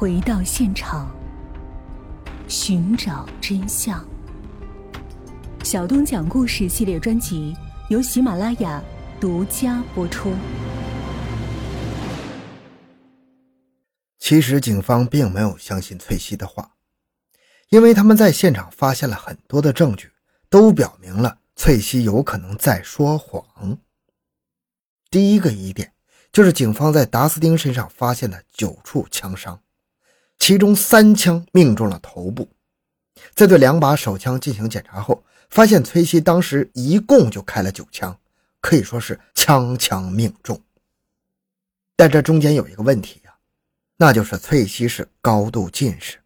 回到现场，寻找真相。小东讲故事系列专辑由喜马拉雅独家播出。其实警方并没有相信翠西的话，因为他们在现场发现了很多的证据，都表明了翠西有可能在说谎。第一个疑点就是警方在达斯汀身上发现的九处枪伤，其中三枪命中了头部。在对两把手枪进行检查后，发现崔西当时一共就开了九枪，可以说是枪枪命中。但这中间有一个问题呀，那就是翠西是高度近视，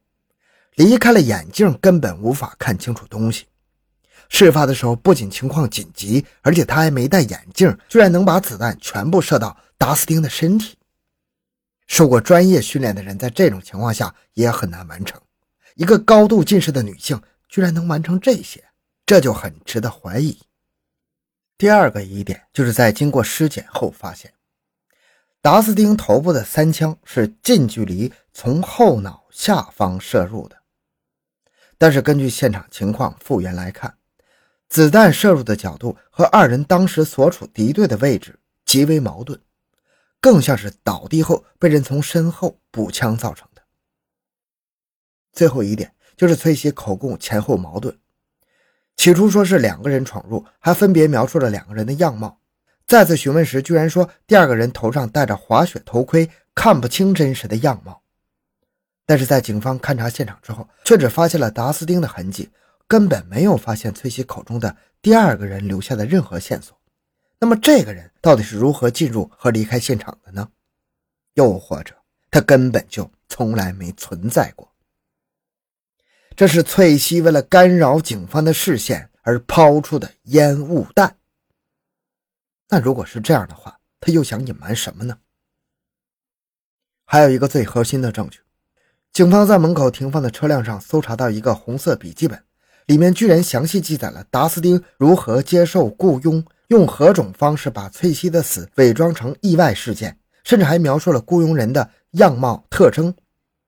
离开了眼镜根本无法看清楚东西。事发的时候不仅情况紧急，而且他还没戴眼镜，居然能把子弹全部射到达斯汀的身体。受过专业训练的人在这种情况下也很难完成。一个高度近视的女性居然能完成这些，这就很值得怀疑。第二个疑点就是在经过尸检后发现，达斯汀头部的三枪是近距离从后脑下方射入的，但是根据现场情况复原来看，子弹射入的角度和二人当时所处敌对的位置极为矛盾，更像是倒地后被人从身后补枪造成的。最后一点就是崔西口供前后矛盾，起初说是两个人闯入，还分别描述了两个人的样貌。再次询问时，居然说第二个人头上戴着滑雪头盔，看不清真实的样貌。但是在警方勘察现场之后，却只发现了达斯汀的痕迹，根本没有发现崔西口中的第二个人留下的任何线索。那么这个人到底是如何进入和离开现场的呢？又或者他根本就从来没存在过？这是翠西为了干扰警方的视线而抛出的烟雾弹。那如果是这样的话，他又想隐瞒什么呢？还有一个最核心的证据，警方在门口停放的车辆上搜查到一个红色笔记本，里面居然详细记载了达斯丁如何接受雇佣，用何种方式把翠西的死伪装成意外事件，甚至还描述了雇佣人的样貌特征。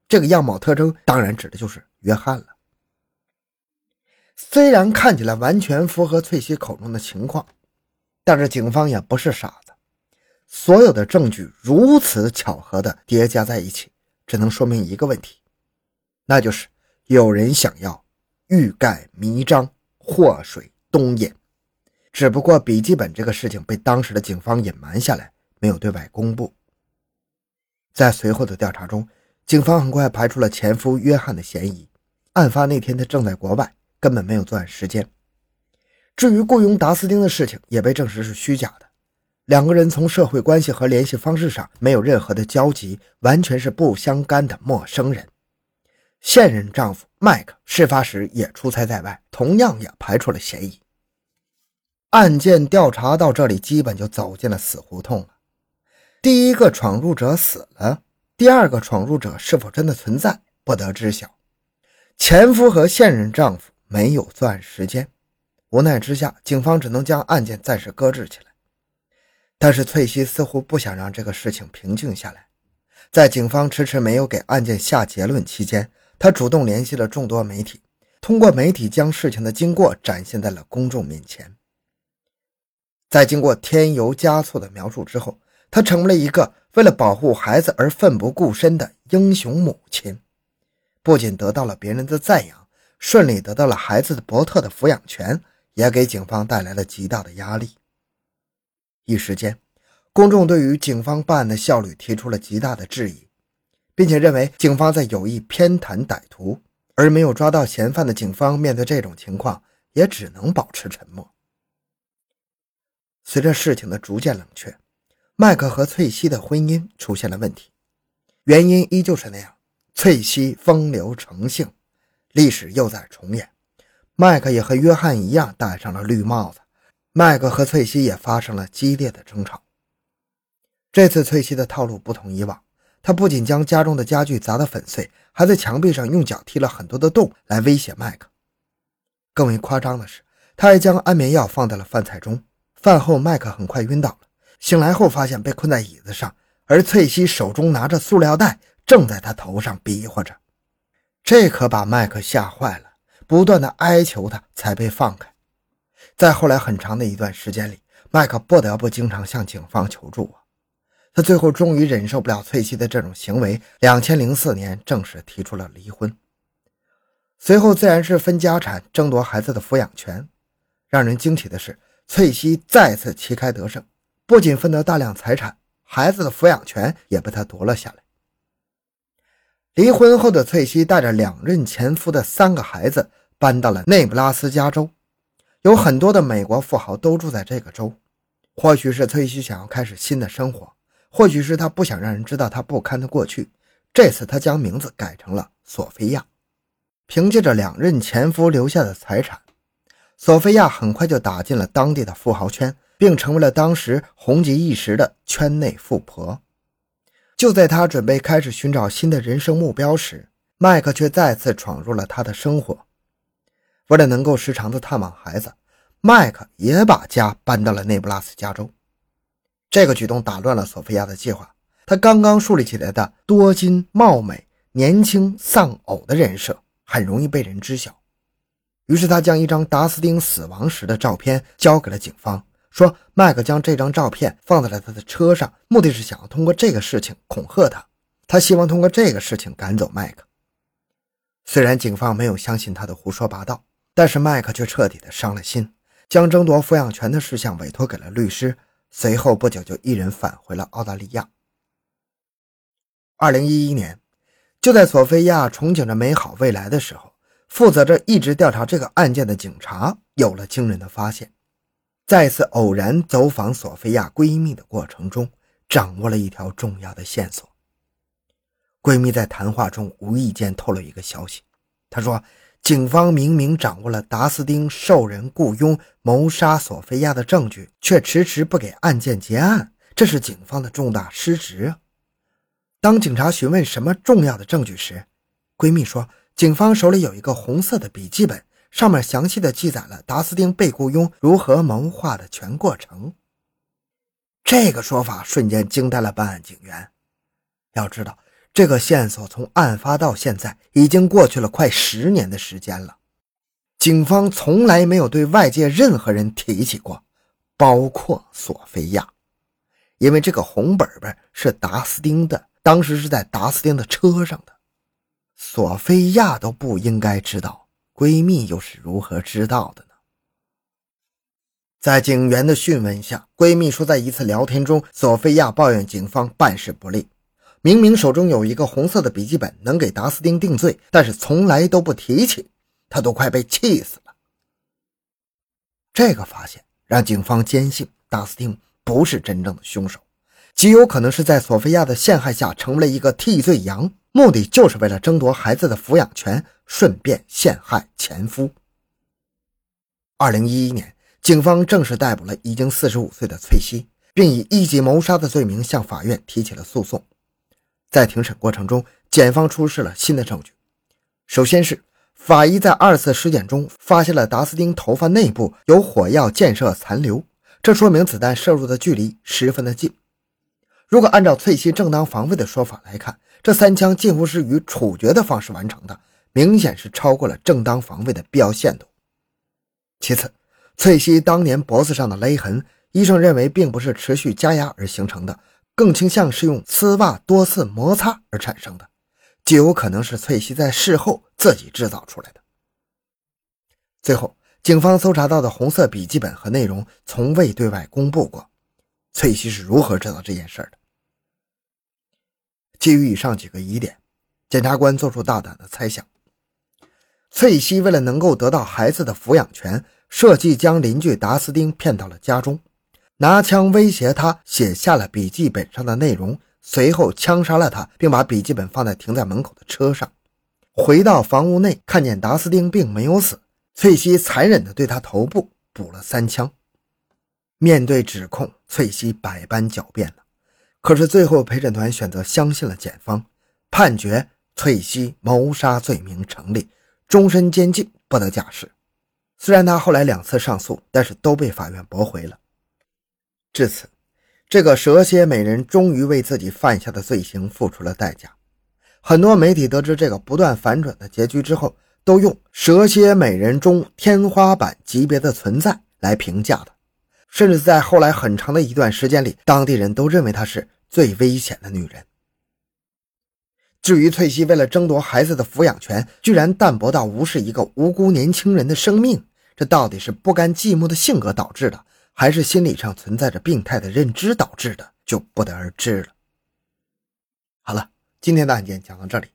这个样貌特征当然指的就是约翰了。虽然看起来完全符合翠西口中的情况，但是警方也不是傻子。所有的证据如此巧合的叠加在一起，只能说明一个问题，那就是有人想要欲盖弥彰、祸水东引。只不过笔记本这个事情被当时的警方隐瞒下来，没有对外公布。在随后的调查中，警方很快排除了前夫约翰的嫌疑。案发那天，他正在国外。根本没有作案时间。至于雇佣达斯汀的事情，也被证实是虚假的。两个人从社会关系和联系方式上没有任何的交集，完全是不相干的陌生人。现任丈夫麦克事发时也出差在外，同样也排除了嫌疑。案件调查到这里，基本就走进了死胡同了。第一个闯入者死了，第二个闯入者是否真的存在，不得知晓。前夫和现任丈夫。没有作案时间，无奈之下，警方只能将案件暂时搁置起来。但是翠西似乎不想让这个事情平静下来，在警方迟迟没有给案件下结论期间，她主动联系了众多媒体，通过媒体将事情的经过展现在了公众面前。在经过添油加醋的描述之后，她成为了一个为了保护孩子而奋不顾身的英雄母亲，不仅得到了别人的赞扬。顺利得到了孩子的伯特的抚养权，也给警方带来了极大的压力。一时间，公众对于警方办案的效率提出了极大的质疑，并且认为警方在有意偏袒歹徒，而没有抓到嫌犯的警方面对这种情况也只能保持沉默。随着事情的逐渐冷却，麦克和翠西的婚姻出现了问题，原因依旧是那样：翠西风流成性。历史又在重演，麦克也和约翰一样戴上了绿帽子。麦克和翠西也发生了激烈的争吵。这次翠西的套路不同以往，她不仅将家中的家具砸得粉碎，还在墙壁上用脚踢了很多的洞来威胁麦克。更为夸张的是，他还将安眠药放在了饭菜中。饭后，麦克很快晕倒了，醒来后发现被困在椅子上，而翠西手中拿着塑料袋，正在他头上比划着。这可把麦克吓坏了，不断的哀求他才被放开。在后来很长的一段时间里，麦克不得不经常向警方求助啊。他最后终于忍受不了翠西的这种行为，两千零四年正式提出了离婚。随后自然是分家产，争夺孩子的抚养权。让人惊奇的是，翠西再次旗开得胜，不仅分得大量财产，孩子的抚养权也被他夺了下来。离婚后的翠西带着两任前夫的三个孩子搬到了内布拉斯加州，有很多的美国富豪都住在这个州。或许是翠西想要开始新的生活，或许是她不想让人知道她不堪的过去。这次她将名字改成了索菲亚。凭借着两任前夫留下的财产，索菲亚很快就打进了当地的富豪圈，并成为了当时红极一时的圈内富婆。就在她准备开始寻找新的人生目标时，麦克却再次闯入了她的生活。为了能够时常的探望孩子，麦克也把家搬到了内布拉斯加州。这个举动打乱了索菲亚的计划，她刚刚树立起来的多金、貌美、年轻、丧偶的人设。很容易被人知晓，于是他将一张达斯丁死亡时的照片交给了警方，说麦克将这张照片放在了他的车上，目的是想要通过这个事情恐吓他，他希望通过这个事情赶走麦克。虽然警方没有相信他的胡说八道，但是麦克却彻底的伤了心，将争夺抚养权的事项委托给了律师，随后不久就一人返回了澳大利亚。二零一一年。就在索菲亚憧憬着美好未来的时候，负责着一直调查这个案件的警察有了惊人的发现。在一次偶然走访索菲亚闺蜜的过程中，掌握了一条重要的线索。闺蜜在谈话中无意间透露一个消息，她说：“警方明明掌握了达斯丁受人雇佣谋杀索菲亚的证据，却迟迟不给案件结案，这是警方的重大失职！”当警察询问什么重要的证据时，闺蜜说：“警方手里有一个红色的笔记本，上面详细的记载了达斯汀被雇佣如何谋划的全过程。”这个说法瞬间惊呆了办案警员。要知道，这个线索从案发到现在已经过去了快十年的时间了，警方从来没有对外界任何人提起过，包括索菲亚，因为这个红本本是达斯汀的。当时是在达斯汀的车上的，索菲亚都不应该知道，闺蜜又是如何知道的呢？在警员的讯问下，闺蜜说，在一次聊天中，索菲亚抱怨警方办事不力，明明手中有一个红色的笔记本能给达斯汀定罪，但是从来都不提起，她都快被气死了。这个发现让警方坚信达斯汀不是真正的凶手。极有可能是在索菲亚的陷害下成为了一个替罪羊，目的就是为了争夺孩子的抚养权，顺便陷害前夫。二零一一年，警方正式逮捕了已经四十五岁的翠西，并以一级谋杀的罪名向法院提起了诉讼。在庭审过程中，检方出示了新的证据。首先是法医在二次尸检中发现了达斯汀头发内部有火药溅射残留，这说明子弹射入的距离十分的近。如果按照翠西正当防卫的说法来看，这三枪近乎是以处决的方式完成的，明显是超过了正当防卫的必要限度。其次，翠西当年脖子上的勒痕，医生认为并不是持续加压而形成的，更倾向是用丝袜多次摩擦而产生的，极有可能是翠西在事后自己制造出来的。最后，警方搜查到的红色笔记本和内容从未对外公布过。翠西是如何知道这件事的？基于以上几个疑点，检察官做出大胆的猜想：翠西为了能够得到孩子的抚养权，设计将邻居达斯丁骗到了家中，拿枪威胁他，写下了笔记本上的内容，随后枪杀了他，并把笔记本放在停在门口的车上。回到房屋内，看见达斯丁并没有死，翠西残忍地对他头部补了三枪。面对指控，翠西百般狡辩了，可是最后陪审团选择相信了检方，判决翠西谋杀罪名成立，终身监禁，不得假释。虽然他后来两次上诉，但是都被法院驳回了。至此，这个蛇蝎美人终于为自己犯下的罪行付出了代价。很多媒体得知这个不断反转的结局之后，都用“蛇蝎美人中天花板级别的存在”来评价她，甚至在后来很长的一段时间里，当地人都认为她是最危险的女人。至于翠西为了争夺孩子的抚养权，居然淡薄到无视一个无辜年轻人的生命，这到底是不甘寂寞的性格导致的，还是心理上存在着病态的认知导致的，就不得而知了。好了。今天的案件讲到这里，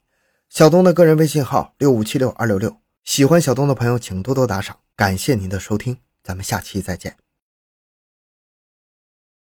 小东的个人微信号六五七六二六六，喜欢小东的朋友请多多打赏，感谢您的收听，咱们下期再见。